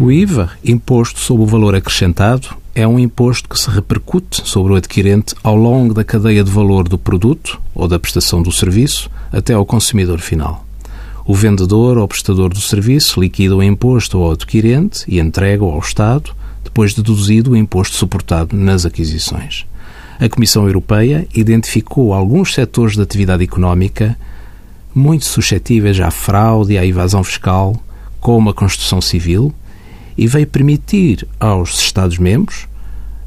O IVA, imposto sobre o valor acrescentado, é um imposto que se repercute sobre o adquirente ao longo da cadeia de valor do produto ou da prestação do serviço até ao consumidor final. O vendedor ou prestador do serviço liquida o imposto ao adquirente e entrega-o ao Estado, depois de deduzido o imposto suportado nas aquisições. A Comissão Europeia identificou alguns setores de atividade económica muito suscetíveis à fraude e à evasão fiscal, como a construção civil, e veio permitir aos Estados-membros,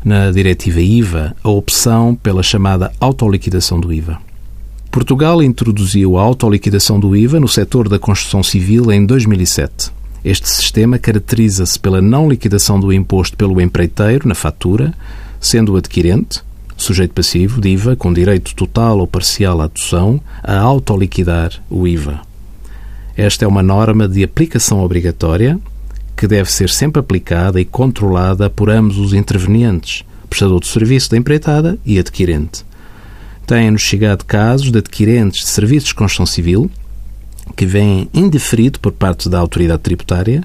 na diretiva IVA, a opção pela chamada autoliquidação do IVA. Portugal introduziu a autoliquidação do IVA no setor da construção civil em 2007. Este sistema caracteriza-se pela não liquidação do imposto pelo empreiteiro na fatura, sendo o adquirente, sujeito passivo de IVA, com direito total ou parcial à adoção, a autoliquidar o IVA. Esta é uma norma de aplicação obrigatória que deve ser sempre aplicada e controlada por ambos os intervenientes, prestador de serviço da empreitada e adquirente. Têm-nos chegado casos de adquirentes de serviços de construção civil que vêm indeferido por parte da autoridade tributária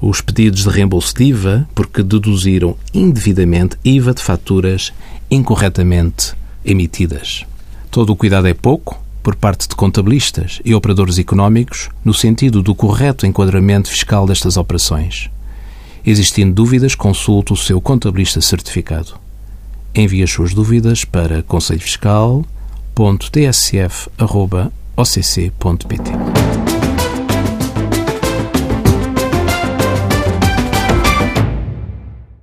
os pedidos de reembolso de IVA porque deduziram indevidamente IVA de faturas incorretamente emitidas. Todo o cuidado é pouco por parte de contabilistas e operadores económicos no sentido do correto enquadramento fiscal destas operações. Existindo dúvidas, consulte o seu contabilista certificado. Envie as suas dúvidas para conselhofiscal.tsf.occ.pt.